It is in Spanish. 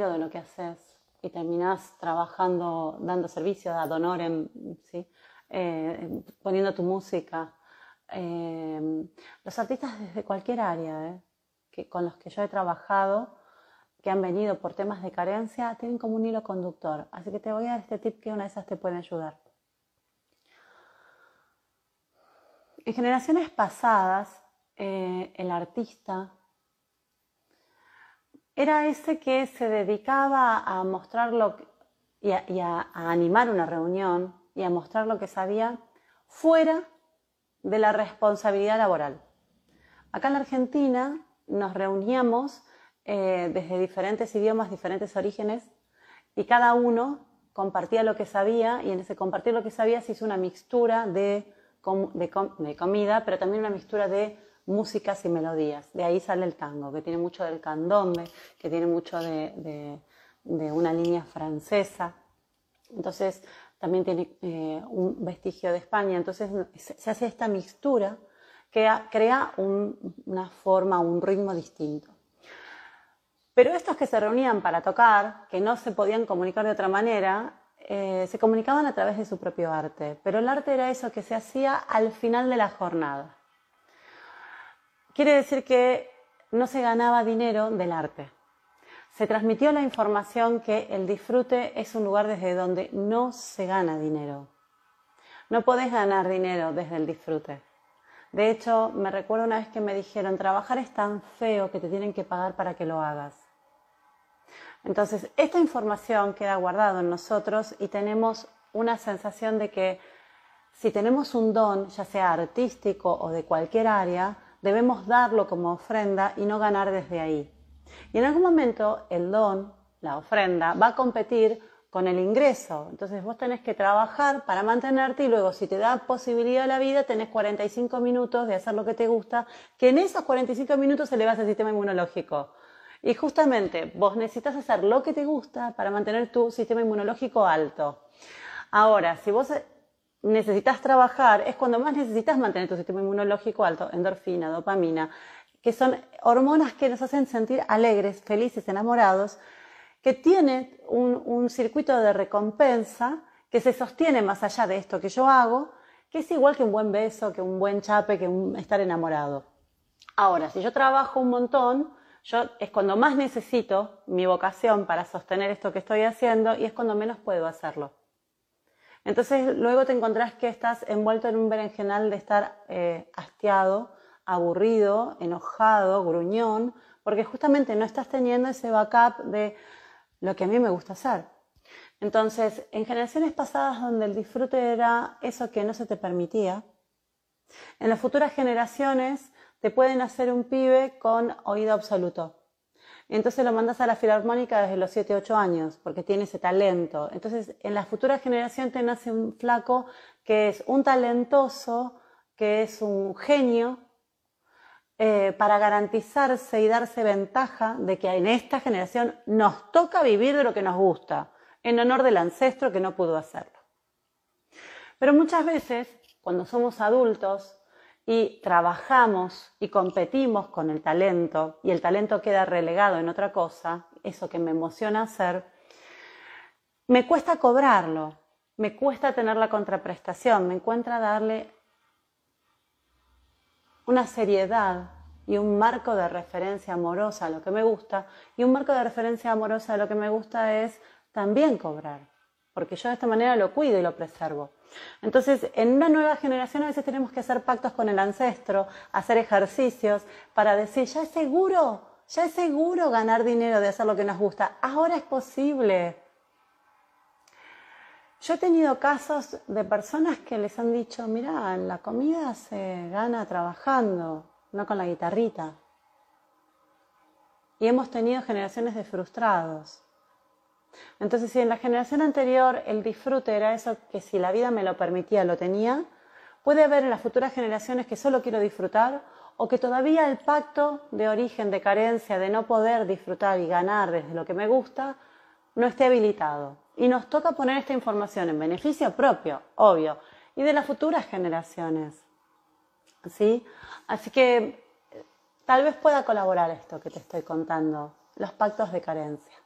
de lo que haces y terminás trabajando, dando servicio ad honorem, ¿sí? Eh, poniendo tu música. Eh, los artistas desde cualquier área ¿eh? que, con los que yo he trabajado, que han venido por temas de carencia, tienen como un hilo conductor. Así que te voy a dar este tip que una de esas te puede ayudar. En generaciones pasadas, el artista era ese que se dedicaba a mostrar lo y, a, animar una reunión y a mostrar lo que sabía fuera de la responsabilidad laboral. Acá en la Argentina nos reuníamos eh, desde diferentes idiomas, diferentes orígenes, y cada uno compartía lo que sabía, y en ese compartir lo que sabía se hizo una mixtura de comida, pero también una mixtura de músicas y melodías. De ahí sale el tango, que tiene mucho del candombe, que tiene mucho de, una línea francesa. Entonces, también tiene eh, un vestigio de España. Entonces, se, hace esta mixtura que crea una forma, un ritmo distinto. Pero estos que se reunían para tocar, que no se podían comunicar de otra manera, eh, se comunicaban a través de su propio arte. Pero el arte era eso que se hacía al final de la jornada. Quiere decir que no se ganaba dinero del arte. Se transmitió la información que el disfrute es un lugar desde donde no se gana dinero. No podés ganar dinero desde el disfrute. De hecho, me recuerdo una vez que me dijeron, trabajar es tan feo que te tienen que pagar para que lo hagas. Entonces, esta información queda guardada en nosotros y tenemos una sensación de que si tenemos un don, ya sea artístico o de cualquier área, debemos darlo como ofrenda y no ganar desde ahí. Y en algún momento el don, la ofrenda, va a competir con el ingreso. Entonces vos tenés que trabajar para mantenerte y luego si te da posibilidad la vida tenés 45 minutos de hacer lo que te gusta, que en esos 45 minutos elevas el sistema inmunológico. Y justamente vos necesitas hacer lo que te gusta para mantener tu sistema inmunológico alto. Ahora, si vos necesitas trabajar es cuando más necesitas mantener tu sistema inmunológico alto, endorfina, dopamina, que son hormonas que nos hacen sentir alegres, felices, enamorados, que tiene un, circuito de recompensa que se sostiene más allá de esto que yo hago, que es igual que un buen beso, que un buen chape, que un estar enamorado. Ahora, si yo trabajo un montón, yo es cuando más necesito mi vocación para sostener esto que estoy haciendo y es cuando menos puedo hacerlo. Entonces luego te encontrás que estás envuelto en un berenjenal de estar eh, hastiado, aburrido, enojado, gruñón, porque justamente no estás teniendo ese backup de lo que a mí me gusta hacer. Entonces, en generaciones pasadas donde el disfrute era eso que no se te permitía, en las futuras generaciones te pueden hacer un pibe con oído absoluto. Entonces lo mandas a la filarmónica desde los 7, 8 años, porque tiene ese talento. Entonces, en la futura generación te nace un flaco que es un talentoso, que es un genio, eh, para garantizarse y darse ventaja de que en esta generación nos toca vivir de lo que nos gusta, en honor del ancestro que no pudo hacerlo. Pero muchas veces, cuando somos adultos, y trabajamos y competimos con el talento y el talento queda relegado en otra cosa, eso que me emociona hacer, me cuesta cobrarlo, me cuesta tener la contraprestación, me encuentra darle una seriedad y un marco de referencia amorosa a lo que me gusta y un marco de referencia amorosa a lo que me gusta es también cobrar, porque yo de esta manera lo cuido y lo preservo. Entonces, en una nueva generación a veces tenemos que hacer pactos con el ancestro, hacer ejercicios para decir, ya es seguro, ya es seguro ganar dinero de hacer lo que nos gusta. Ahora es posible. Yo he tenido casos de personas que les han dicho, mira, la comida se gana trabajando, no con la guitarrita. Y hemos tenido generaciones de frustrados. Entonces, si en la generación anterior el disfrute era eso que si la vida me lo permitía lo tenía, puede haber en las futuras generaciones que solo quiero disfrutar o que todavía el pacto de origen, de carencia, de no poder disfrutar y ganar desde lo que me gusta, no esté habilitado. Y nos toca poner esta información en beneficio propio, obvio, y de las futuras generaciones. ¿Sí? Así que tal vez pueda colaborar esto que te estoy contando, los pactos de carencia.